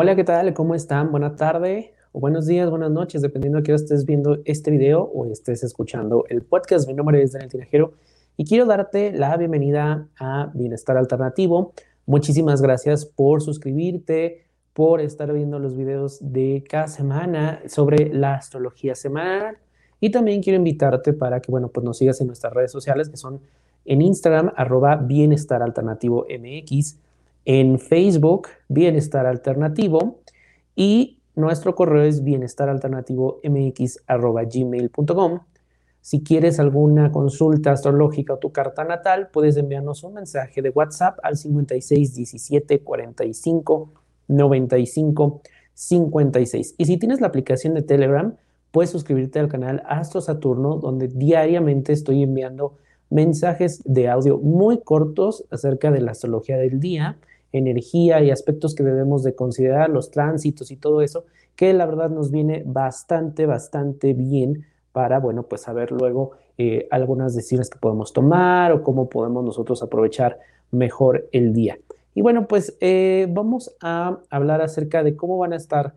Hola, ¿qué tal? ¿Cómo están? Buena tarde o buenos días, buenas noches, dependiendo de qué estés viendo este video o estés escuchando el podcast. Mi nombre es Daniel Tinajero y quiero darte la bienvenida a Bienestar Alternativo. Muchísimas gracias por suscribirte, por estar viendo los videos de cada semana sobre la astrología semanal. Y también quiero invitarte para que, bueno, pues nos sigas en nuestras redes sociales que son en Instagram, arroba Bienestar MX en Facebook, Bienestar Alternativo, y nuestro correo es bienestaralternativomx.gmail.com. Si quieres alguna consulta astrológica o tu carta natal, puedes enviarnos un mensaje de WhatsApp al 56 17 45 95 56. Y si tienes la aplicación de Telegram, puedes suscribirte al canal Astro Saturno, donde diariamente estoy enviando mensajes de audio muy cortos acerca de la astrología del día energía y aspectos que debemos de considerar, los tránsitos y todo eso, que la verdad nos viene bastante, bastante bien para, bueno, pues saber luego eh, algunas decisiones que podemos tomar o cómo podemos nosotros aprovechar mejor el día. Y bueno, pues eh, vamos a hablar acerca de cómo van a estar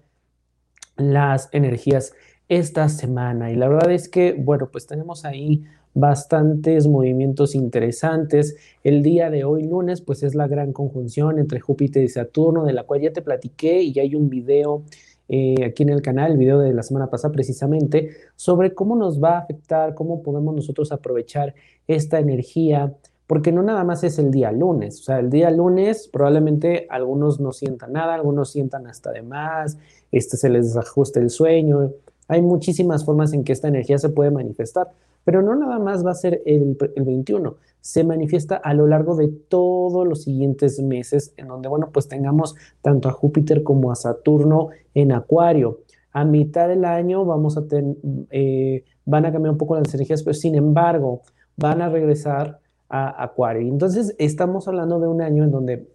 las energías esta semana. Y la verdad es que, bueno, pues tenemos ahí bastantes movimientos interesantes. El día de hoy, lunes, pues es la gran conjunción entre Júpiter y Saturno, de la cual ya te platiqué y ya hay un video eh, aquí en el canal, el video de la semana pasada precisamente, sobre cómo nos va a afectar, cómo podemos nosotros aprovechar esta energía, porque no nada más es el día lunes, o sea, el día lunes probablemente algunos no sientan nada, algunos sientan hasta de más, este se les desajusta el sueño, hay muchísimas formas en que esta energía se puede manifestar. Pero no nada más va a ser el, 21, se manifiesta a lo largo de todos los siguientes meses, en donde, bueno, pues tengamos tanto a Júpiter como a Saturno en Acuario. A mitad del año vamos a tener, eh, van a cambiar un poco las energías, pero sin embargo, van a regresar a Acuario. Entonces, estamos hablando de un año en donde,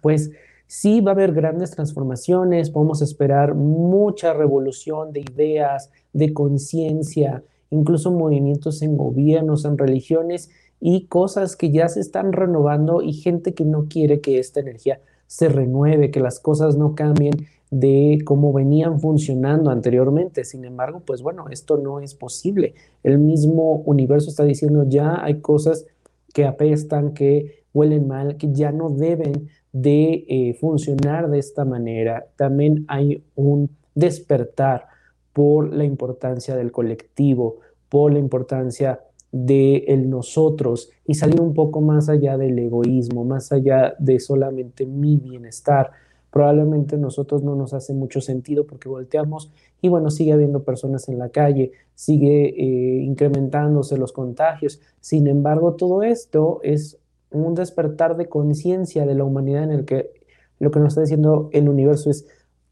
pues, sí va a haber grandes transformaciones, podemos esperar mucha revolución de ideas, de conciencia, incluso movimientos en gobiernos, en religiones y cosas que ya se están renovando y gente que no quiere que esta energía se renueve, que las cosas no cambien de cómo venían funcionando anteriormente. Sin embargo, pues bueno, esto no es posible. El mismo universo está diciendo ya hay cosas que apestan, que huelen mal, que ya no deben de eh, funcionar de esta manera. También hay un despertar por la importancia del colectivo, por la importancia de nosotros y salir un poco más allá del egoísmo, más allá de solamente mi bienestar. Probablemente nosotros no nos hace mucho sentido porque volteamos y bueno, sigue habiendo personas en la calle, sigue eh, incrementándose los contagios. Sin embargo, todo esto es un despertar de conciencia de la humanidad en el que lo que nos está diciendo el universo es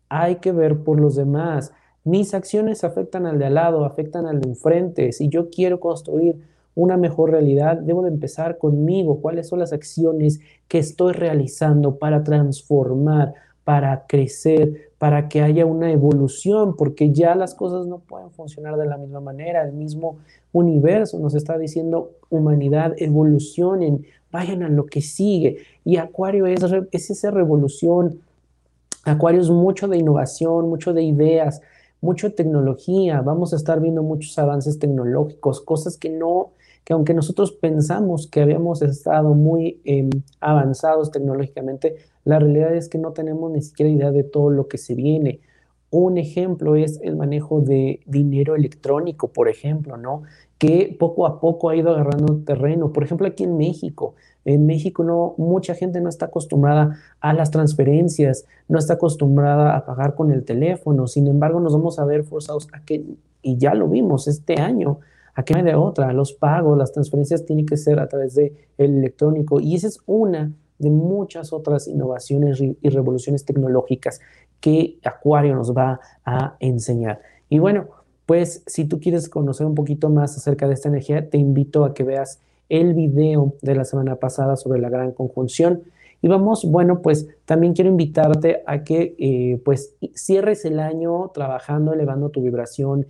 hay que ver por los demás, mis acciones afectan al de al lado, afectan al de enfrente. Si yo quiero construir una mejor realidad, debo de empezar conmigo. ¿Cuáles son las acciones que estoy realizando para transformar, para crecer, para que haya una evolución? Porque ya las cosas no pueden funcionar de la misma manera. El mismo universo nos está diciendo, humanidad, evolucionen, vayan a lo que sigue. Y Acuario es, es esa revolución. Acuario es mucho de innovación, mucho de ideas, mucha tecnología, vamos a estar viendo muchos avances tecnológicos, cosas que no, que aunque nosotros pensamos que habíamos estado muy em, avanzados tecnológicamente, la realidad es que no tenemos ni siquiera idea de todo lo que se viene. Un ejemplo es el manejo de dinero electrónico, por ejemplo, ¿no? Que poco a poco ha ido agarrando terreno. Por ejemplo, aquí en México, en México no, mucha gente no está acostumbrada a las transferencias, no está acostumbrada a pagar con el teléfono. Sin embargo, nos vamos a ver forzados a que, y ya lo vimos este año, a que no de otra. Los pagos, las transferencias tienen que ser a través del el electrónico. Y esa es una de muchas otras innovaciones y revoluciones tecnológicas que Acuario nos va a enseñar. Y bueno, pues si tú quieres conocer un poquito más acerca de esta energía, te invito a que veas el video de la semana pasada sobre la gran conjunción Y vamos, bueno, pues también quiero invitarte a que eh, pues cierres el año trabajando, elevando tu vibración,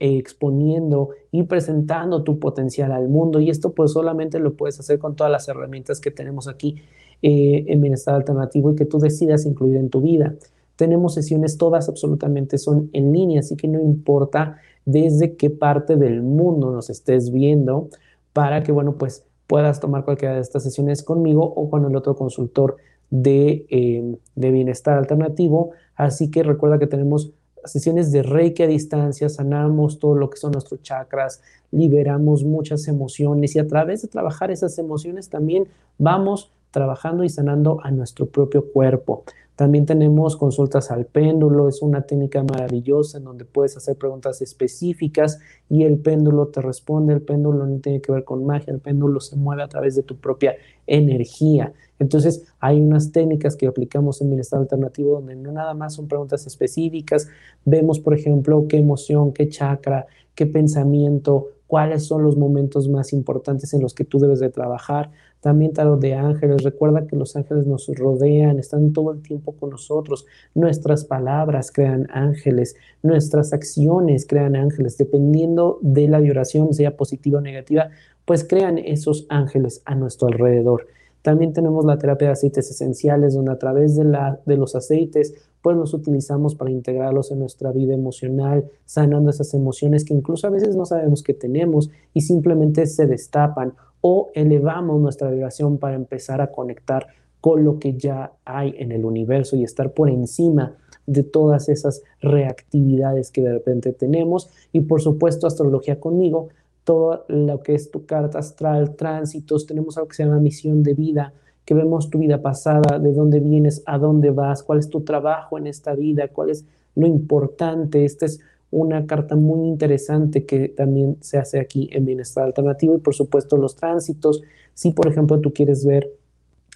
exponiendo y presentando tu potencial al mundo. Y esto pues solamente lo puedes hacer con todas las herramientas que tenemos aquí eh, en Bienestar Alternativo y que tú decidas incluir en tu vida. Tenemos sesiones todas absolutamente son en línea, así que no importa desde qué parte del mundo nos estés viendo para que, bueno, pues puedas tomar cualquiera de estas sesiones conmigo o con el otro consultor de, eh, de bienestar alternativo. Así que recuerda que tenemos sesiones de Reiki a distancia, sanamos todo lo que son nuestros chakras, liberamos muchas emociones y a través de trabajar esas emociones también vamos trabajando y sanando a nuestro propio cuerpo. También tenemos consultas al péndulo, es una técnica maravillosa en donde puedes hacer preguntas específicas y el péndulo te responde. El péndulo no tiene que ver con magia, el péndulo se mueve a través de tu propia energía. Entonces, hay unas técnicas que aplicamos en bienestar alternativo donde no nada más son preguntas específicas. Vemos, por ejemplo, qué emoción, qué chakra, qué pensamiento, cuáles son los momentos más importantes en los que tú debes de trabajar. También tarot de ángeles. Recuerda que los ángeles nos rodean, están todo el tiempo con nosotros. Nuestras palabras crean ángeles, nuestras acciones crean ángeles. Dependiendo de la vibración, sea positiva o negativa, pues crean esos ángeles a nuestro alrededor. También tenemos la terapia de aceites esenciales, donde a través de, la, de los aceites, pues los utilizamos para integrarlos en nuestra vida emocional, sanando esas emociones que incluso a veces no sabemos que tenemos y simplemente se destapan o elevamos nuestra vibración para empezar a conectar con lo que ya hay en el universo y estar por encima de todas esas reactividades que de repente tenemos. Y por supuesto, astrología conmigo, todo lo que es tu carta astral, tránsitos, tenemos algo que se llama misión de vida, que vemos tu vida pasada, de dónde vienes, a dónde vas, cuál es tu trabajo en esta vida, cuál es lo importante. Este es una carta muy interesante que también se hace aquí en Bienestar Alternativo y por supuesto los tránsitos. Si por ejemplo tú quieres ver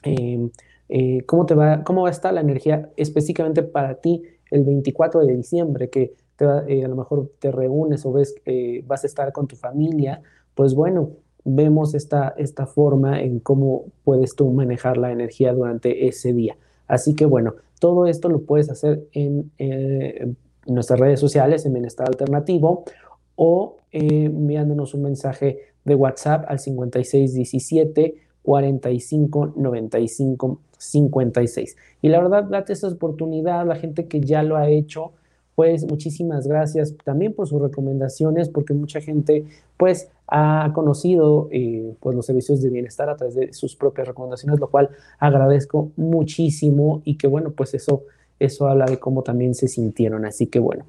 em, eh, cómo, te va, cómo va a estar la energía específicamente para ti el 24 de diciembre, que eh, a lo mejor te reúnes o ves que vas a estar con tu familia, pues bueno, vemos esta, esta forma en cómo puedes tú manejar la energía durante ese día. Así que bueno, todo esto lo puedes hacer en, eh, nuestras redes sociales en Bienestar Alternativo o eh, enviándonos un mensaje de WhatsApp al 5617 45 95 56. Y la verdad, date esa oportunidad, la gente que ya lo ha hecho, pues muchísimas gracias también por sus recomendaciones, porque mucha gente pues ha conocido eh, pues los servicios de bienestar a través de sus propias recomendaciones, lo cual agradezco muchísimo y que bueno, pues eso eso habla de cómo también se sintieron. Así que bueno,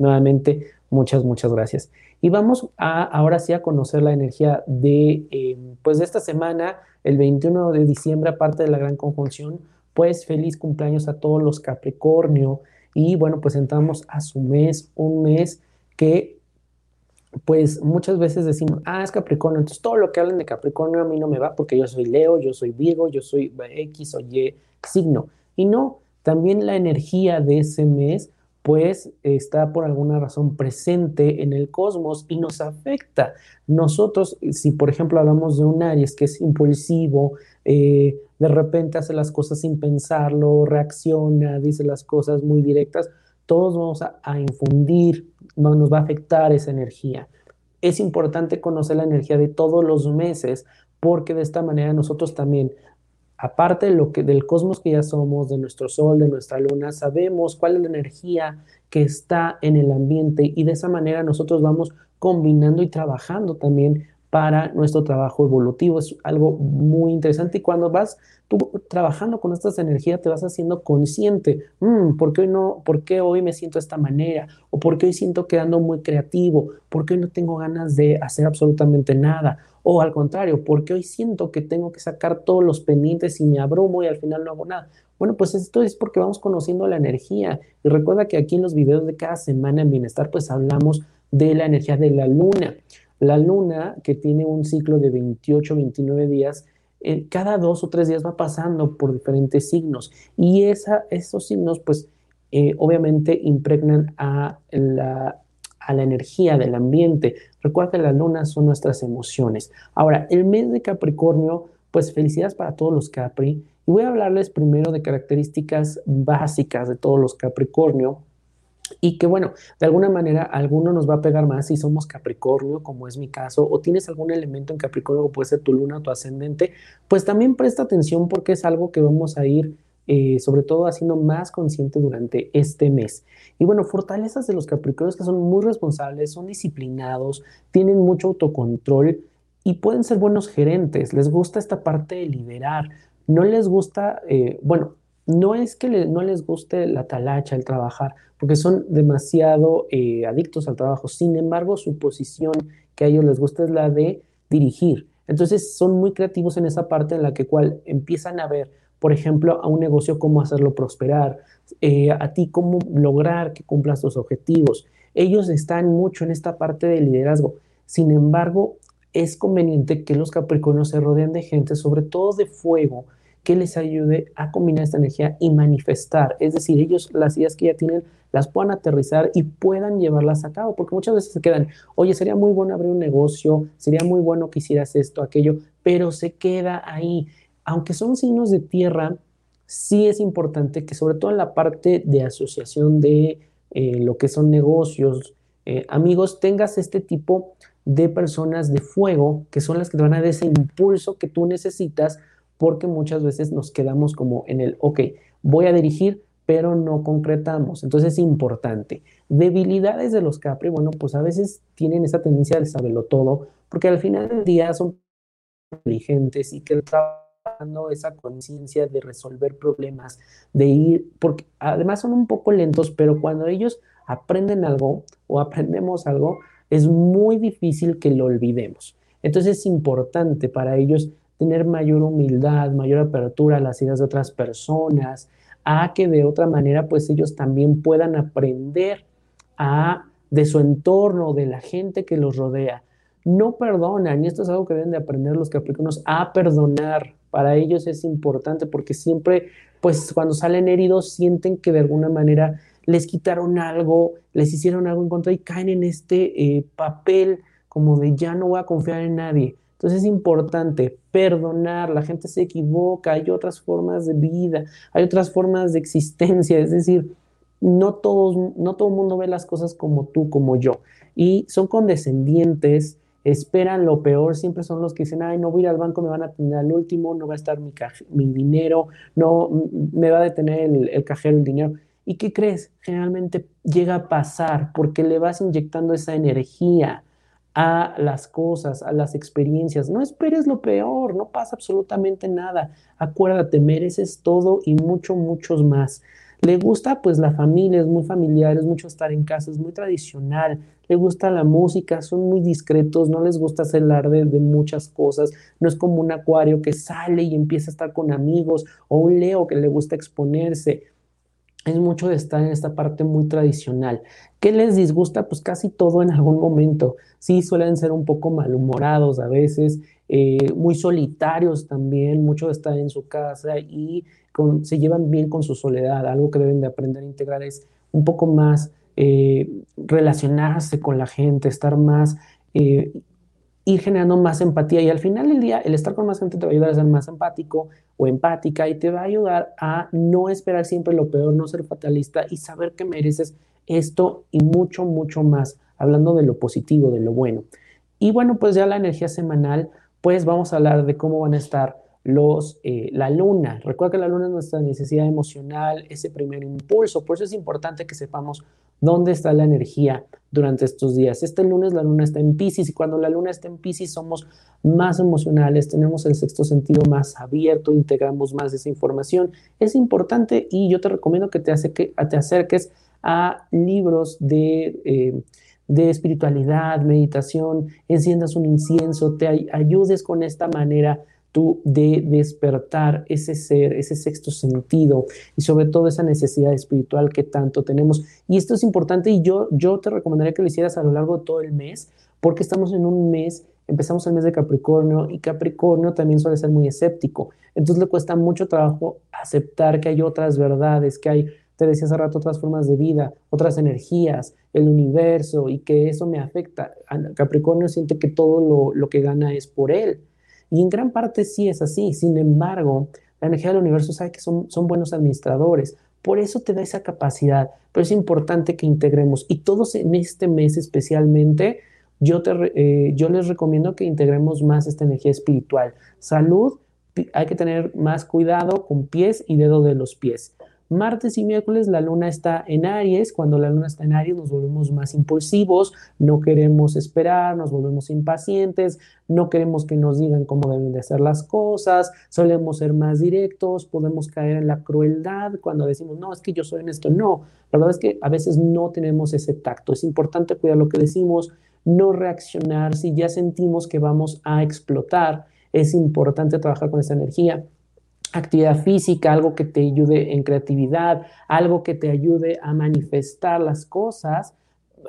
nuevamente, muchas, muchas gracias. Y vamos a ahora sí a conocer la energía de, em, pues de esta semana, el 21 de diciembre, aparte de la gran conjunción, pues feliz cumpleaños a todos los Capricornio. Y bueno, pues entramos a su mes, un mes que pues muchas veces decimos, ah, es Capricornio, entonces todo lo que hablan de Capricornio a mí no me va porque yo soy Leo, yo soy Virgo, yo soy X o Y signo. Y no, también la energía de ese mes pues está por alguna razón presente en el cosmos y nos afecta. Nosotros, si por ejemplo hablamos de un Aries que es impulsivo, eh, de repente hace las cosas sin pensarlo, reacciona, dice las cosas muy directas, todos vamos a, a infundir, nos va a afectar esa energía. Es importante conocer la energía de todos los meses porque de esta manera nosotros también aparte de lo que, del cosmos que ya somos, de nuestro sol, de nuestra luna, sabemos cuál es la energía que está en el ambiente y de esa manera nosotros vamos combinando y trabajando también para nuestro trabajo evolutivo. Es algo muy interesante y cuando vas trabajando con estas energías te vas haciendo consciente, mm, ¿por, qué hoy no, ¿por qué hoy me siento de esta manera? ¿O por qué hoy siento quedando muy creativo? ¿Por qué hoy no tengo ganas de hacer absolutamente nada? O al contrario, ¿por qué hoy siento que tengo que sacar todos los pendientes y me abrumo y al final no hago nada? Bueno, pues esto es porque vamos conociendo la energía. Y recuerda que aquí en los videos de cada semana en Bienestar, pues hablamos de la energía de la luna. La luna, que tiene un ciclo de 28, 29 días, eh, cada dos o tres días va pasando por diferentes signos y esa, esos signos pues eh, obviamente impregnan a la, a la energía del ambiente. Recuerda que las lunas son nuestras emociones. Ahora, el mes de Capricornio, pues felicidades para todos los Capri Y voy a hablarles primero de características básicas de todos los Capricornio y que bueno, de alguna manera alguno nos va a pegar más si somos Capricornio, como es mi caso, o tienes algún elemento en Capricornio, puede ser tu luna tu ascendente, pues también presta atención porque es algo que vamos a ir eh, sobre todo haciendo más consciente durante este mes. Y bueno, fortalezas de los Capricornios que son muy responsables, son disciplinados, tienen mucho autocontrol y pueden ser buenos gerentes, les gusta esta parte de liderar, no les gusta, eh, bueno, no es que no les guste la talacha, el trabajar, porque son demasiado eh, adictos al trabajo. Sin embargo, su posición que a ellos les gusta es la de dirigir. Entonces, son muy creativos en esa parte en la que cual empiezan a ver, por ejemplo, a un negocio cómo hacerlo prosperar, eh, a ti cómo lograr que cumplas tus objetivos. Ellos están mucho en esta parte de liderazgo. Sin embargo, es conveniente que los capricornios se rodeen de gente, sobre todo de fuego, que les ayude a combinar esta energía y manifestar. Es decir, ellos las ideas que ya tienen las puedan aterrizar y puedan llevarlas a cabo, porque muchas veces se quedan, oye, sería muy bueno abrir un negocio, sería muy bueno que hicieras esto, aquello, pero se queda ahí. Aunque son signos de tierra, sí es importante que sobre todo en la parte de asociación de eh, lo que son negocios, eh, amigos, tengas este tipo de personas de fuego que son las que te van a dar ese impulso que tú necesitas porque muchas veces nos quedamos como en el, ok, voy a dirigir, pero no concretamos. Entonces es importante. Debilidades de los Capri, bueno, pues a veces tienen esa tendencia de saberlo todo, porque al final del día son inteligentes y que esa conciencia de resolver problemas, de ir, porque además son un poco lentos, pero cuando ellos aprenden algo o aprendemos algo, es muy difícil que lo olvidemos. Entonces es importante para ellos tener mayor humildad, mayor apertura a las ideas de otras personas, a que de otra manera pues ellos también puedan aprender a de su entorno, de la gente que los rodea. No perdonan, y esto es algo que deben de aprender los capricornios, a perdonar. Para ellos es importante porque siempre, pues cuando salen heridos, sienten que de alguna manera les quitaron algo, les hicieron algo en contra y caen en este eh, papel como de ya no voy a confiar en nadie. Entonces es importante perdonar, la gente se equivoca, hay otras formas de vida, hay otras formas de existencia, es decir, no todos, no todo el mundo ve las cosas como tú, como yo, y son condescendientes, esperan lo peor, siempre son los que dicen, ay, no voy a ir al banco, me van a tener al último, no va a estar mi, mi dinero, no me va a detener el, el cajero el dinero. ¿Y qué crees? Generalmente llega a pasar porque le vas inyectando esa energía a las cosas, a las experiencias. No esperes lo peor, no pasa absolutamente nada. Acuérdate, mereces todo y mucho, muchos más. Le gusta pues la familia, es muy familiar, es mucho estar en casa, es muy tradicional, le gusta la música, son muy discretos, no les gusta hacer alarde de muchas cosas, no es como un acuario que sale y empieza a estar con amigos o un leo que le gusta exponerse es mucho de estar en esta parte muy tradicional. ¿Qué les disgusta? Pues casi todo en algún momento. Sí, suelen ser un poco malhumorados a veces, eh, muy solitarios también, mucho estar en su casa y se llevan bien con su soledad. Algo que deben de aprender a integrar es un poco más eh, relacionarse con la gente, estar más eh, ir generando más empatía y al final del día el estar con más gente te va a ayudar a ser más empático o empática y te va a ayudar a no esperar siempre lo peor, no ser fatalista y saber que mereces esto y mucho, mucho más, hablando de lo positivo, de lo bueno. Y bueno, pues ya la energía semanal, pues vamos a hablar de cómo van a estar los, eh, la luna. Recuerda que la luna es nuestra necesidad emocional, ese primer impulso. Por eso es importante que sepamos dónde está la energía durante estos días. Este lunes la luna está en Pisces y cuando la luna está en Pisces somos más emocionales, tenemos el sexto sentido más abierto, integramos más esa información. Es importante y yo te recomiendo que te, te acerques a libros de... Eh, de espiritualidad, meditación, enciendas un incienso, te ayudes con esta manera tú de despertar ese ser, ese sexto sentido y sobre todo esa necesidad espiritual que tanto tenemos. Y esto es importante y yo, yo te recomendaría que lo hicieras a lo largo de todo el mes porque estamos en un mes, empezamos el mes de Capricornio y Capricornio también suele ser muy escéptico. Entonces le cuesta mucho trabajo aceptar que hay otras verdades, que hay, te decía hace rato, otras formas de vida, otras energías, el universo y que eso me afecta. Capricornio siente que todo lo, lo que gana es por él y en gran parte sí es así. Sin embargo, La energía del universo sabe que son, son buenos administradores. Por eso te da esa capacidad. Pero es importante que integremos. Y todos en este mes especialmente, yo, te, eh, yo les recomiendo que integremos más esta energía espiritual. Salud, hay que tener más cuidado con pies y dedo de los pies. Martes y miércoles la luna está en Aries. Cuando la luna está en Aries nos volvemos más impulsivos, no queremos esperar, nos volvemos impacientes, no queremos que nos digan cómo deben de hacer las cosas, solemos ser más directos, podemos caer en la crueldad cuando decimos, no, es que yo soy en esto. No, la verdad es que a veces no tenemos ese tacto. Es importante cuidar lo que decimos, no reaccionar si ya sentimos que vamos a explotar. Es importante trabajar con esa energía actividad física, algo que te ayude en creatividad, algo que te ayude a manifestar las cosas,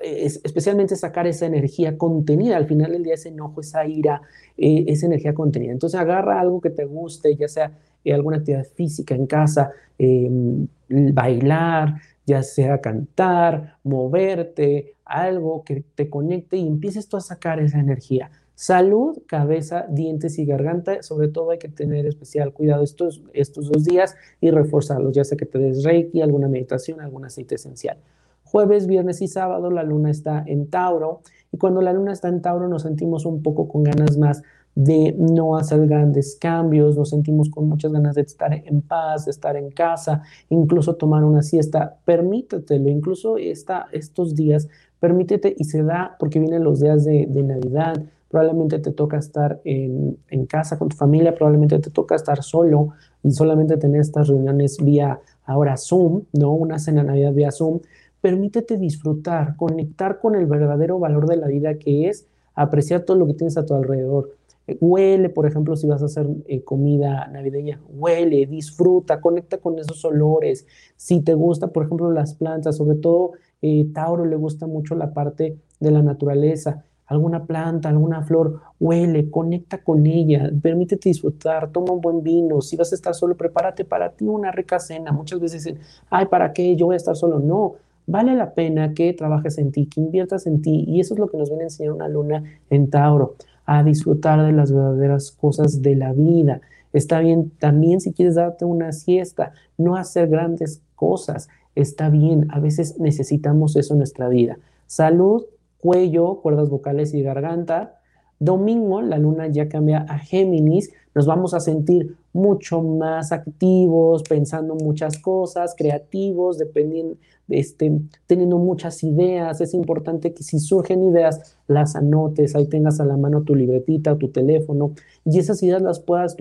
especialmente sacar esa energía contenida. Al final del día, ese enojo, esa ira, eh, esa energía contenida. Entonces, agarra algo que te guste, ya sea eh, alguna actividad física en casa, em, bailar, ya sea cantar, moverte, algo que te conecte y empieces tú a sacar esa energía. Salud, cabeza, dientes y garganta. Sobre todo hay que tener especial cuidado estos, estos dos días y reforzarlos, ya sea que te des reiki, alguna meditación, algún aceite esencial. Jueves, viernes y sábado la luna está en Tauro y cuando la luna está en Tauro nos sentimos un poco con ganas más de no hacer grandes cambios, nos sentimos con muchas ganas de estar en paz, de estar en casa, incluso tomar una siesta. Permítetelo, incluso esta, estos días, permítete y se da porque vienen los días de, de Navidad, probablemente te toca estar en, casa con tu familia, probablemente te toca estar solo y solamente tener estas reuniones vía ahora Zoom, ¿no? Una cena Navidad vía Zoom. Permítete disfrutar, conectar con el verdadero valor de la vida que es apreciar todo lo que tienes a tu alrededor. Eh, huele, por ejemplo, si vas a hacer eh, comida navideña, huele, disfruta, conecta con esos olores. Si te gusta, por ejemplo, las plantas, sobre todo eh, Tauro le gusta mucho la parte de la naturaleza alguna planta, alguna flor, huele, conecta con ella, permítete disfrutar, toma un buen vino, si vas a estar solo, prepárate para ti una rica cena. Muchas veces dicen, ay, ¿para qué? Yo voy a estar solo. No, vale la pena que trabajes en ti, que inviertas en ti, y eso es lo que nos viene a enseñar una luna en Tauro, a disfrutar de las verdaderas cosas de la vida. Está bien también si quieres darte una siesta, no hacer grandes cosas, está bien, a veces necesitamos eso en nuestra vida. Salud, cuello, cuerdas vocales y garganta. Domingo, la luna ya cambia a Géminis, nos vamos a sentir mucho más activos, pensando muchas cosas, creativos, dependiendo, este, teniendo muchas ideas. Es importante que si surgen ideas, las anotes, ahí tengas a la mano tu libretita, tu teléfono, y esas ideas las puedas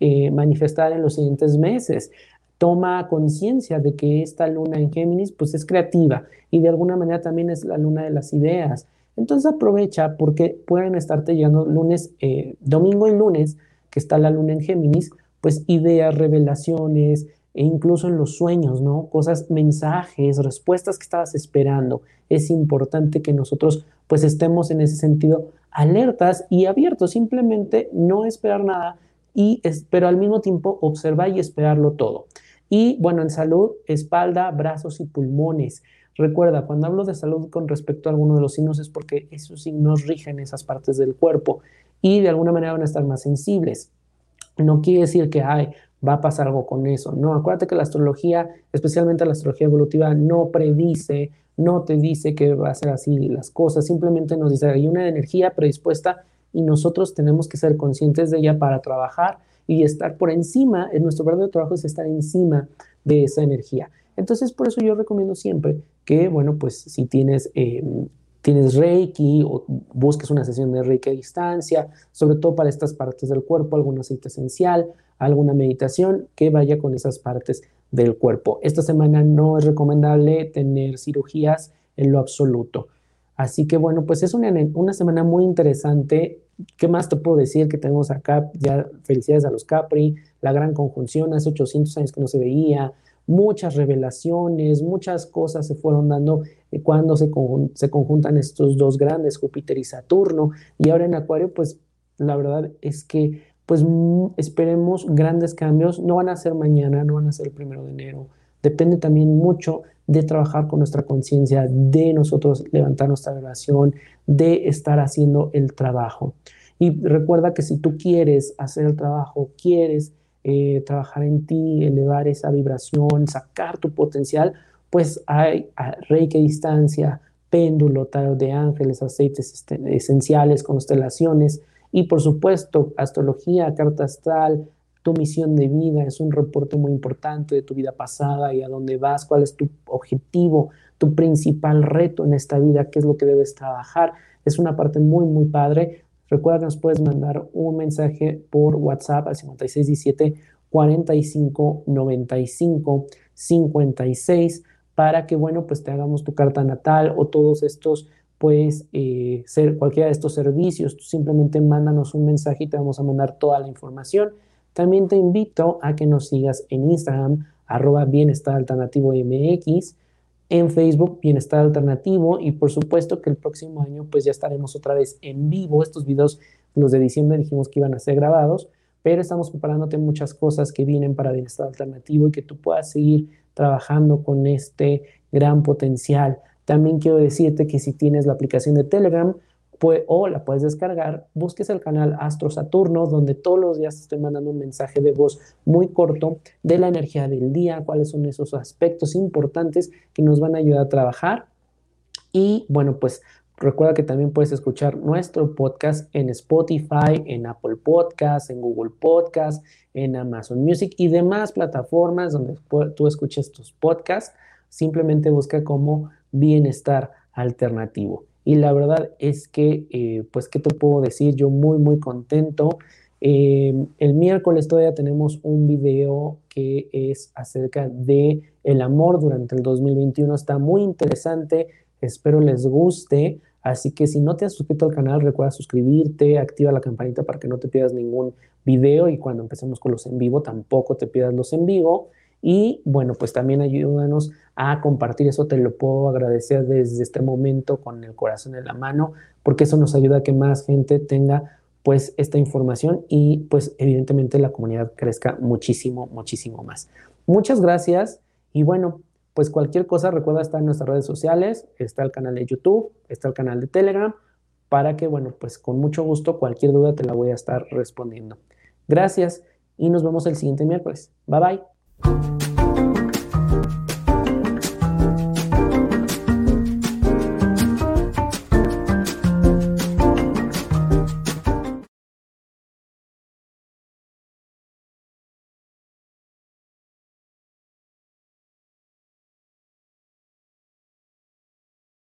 eh, manifestar en los siguientes meses toma conciencia de que esta luna en Géminis pues es creativa y de alguna manera también es la luna de las ideas. Entonces aprovecha porque pueden estarte llegando lunes, eh, domingo y lunes, que está la luna en Géminis, pues ideas, revelaciones e incluso en los sueños, ¿no? Cosas, mensajes, respuestas que estabas esperando. Es importante que nosotros pues estemos en ese sentido alertas y abiertos, simplemente no esperar nada y pero al mismo tiempo observar y esperarlo todo. Y bueno, en salud, espalda, brazos y pulmones. Recuerda, cuando hablo de salud con respecto a alguno de los signos es porque esos signos rigen esas partes del cuerpo y de alguna manera van a estar más sensibles. No quiere decir que ay, va a pasar algo con eso. No, acuérdate que la astrología, especialmente la astrología evolutiva, no predice, no te dice que va a ser así las cosas, simplemente nos dice hay una energía predispuesta y nosotros tenemos que ser conscientes de ella para trabajar y estar por encima, en nuestro verdadero trabajo es estar encima de esa energía. Entonces, por eso yo recomiendo siempre que, bueno, pues si tienes, em, tienes Reiki o busques una sesión de Reiki a distancia, sobre todo para estas partes del cuerpo, algún aceite esencial, alguna meditación que vaya con esas partes del cuerpo. Esta semana no es recomendable tener cirugías en lo absoluto. Así que bueno, pues es una, una semana muy interesante. ¿Qué más te puedo decir que tenemos acá? Ya felicidades a los Capri, la gran conjunción, hace 800 años que no se veía, muchas revelaciones, muchas cosas se fueron dando eh, cuando se, se conjuntan estos dos grandes, Júpiter y Saturno, y ahora en Acuario, pues la verdad es que pues esperemos grandes cambios, no van a ser mañana, no van a ser el primero de enero, depende también mucho de trabajar con nuestra conciencia, de nosotros levantar nuestra relación, de estar haciendo el trabajo. Y recuerda que si tú quieres hacer el trabajo, quieres eh, trabajar en ti, elevar esa vibración, sacar tu potencial, pues hay reiki a distancia, péndulo, tarot de ángeles, aceites esenciales, constelaciones y por supuesto astrología, carta astral, tu misión de vida, es un reporte muy importante de tu vida pasada y a dónde vas, cuál es tu objetivo, tu principal reto en esta vida, qué es lo que debes trabajar. Es una parte muy, muy padre. Recuerda que nos puedes mandar un mensaje por WhatsApp al 5617 45 95 56 para que, bueno, pues te hagamos tu carta natal o todos estos puedes eh, ser cualquiera de estos servicios. Simplemente mándanos un mensaje y te vamos a mandar toda la información. También te invito a que nos sigas en Instagram, arroba bienestar alternativo MX, en Facebook Bienestar Alternativo y por supuesto que el próximo año pues ya estaremos otra vez en vivo. Estos videos, los de diciembre dijimos que iban a ser grabados, pero estamos preparándote muchas cosas que vienen para Bienestar Alternativo y que tú puedas seguir trabajando con este gran potencial. También quiero decirte que si tienes la aplicación de Telegram, o la puedes descargar, busques el canal Astro Saturno, donde todos los días te estoy mandando un mensaje de voz muy corto de la energía del día, cuáles son esos aspectos importantes que nos van a ayudar a trabajar. Y bueno, pues recuerda que también puedes escuchar nuestro podcast en Spotify, en Apple Podcasts, en Google Podcasts, en Amazon Music y demás plataformas donde tú escuches tus podcasts. Simplemente busca como bienestar alternativo. Y la verdad es que, eh, pues, ¿qué te puedo decir? Yo muy, muy contento. Em, el miércoles todavía tenemos un video que es acerca de el amor durante el 2021. Está muy interesante. Espero les guste. Así que si no te has suscrito al canal, recuerda suscribirte, activa la campanita para que no te pierdas ningún video y cuando empecemos con los en vivo tampoco te pierdas los en vivo. Y bueno, pues también ayúdanos a compartir, eso te lo puedo agradecer desde este momento con el corazón en la mano, porque eso nos ayuda a que más gente tenga pues esta información y pues evidentemente la comunidad crezca muchísimo, muchísimo más. Muchas gracias y bueno, pues cualquier cosa recuerda estar en nuestras redes sociales, está el canal de YouTube, está el canal de Telegram, para que bueno, pues con mucho gusto cualquier duda te la voy a estar respondiendo. Gracias y nos vemos el siguiente miércoles. Bye bye. Thank you.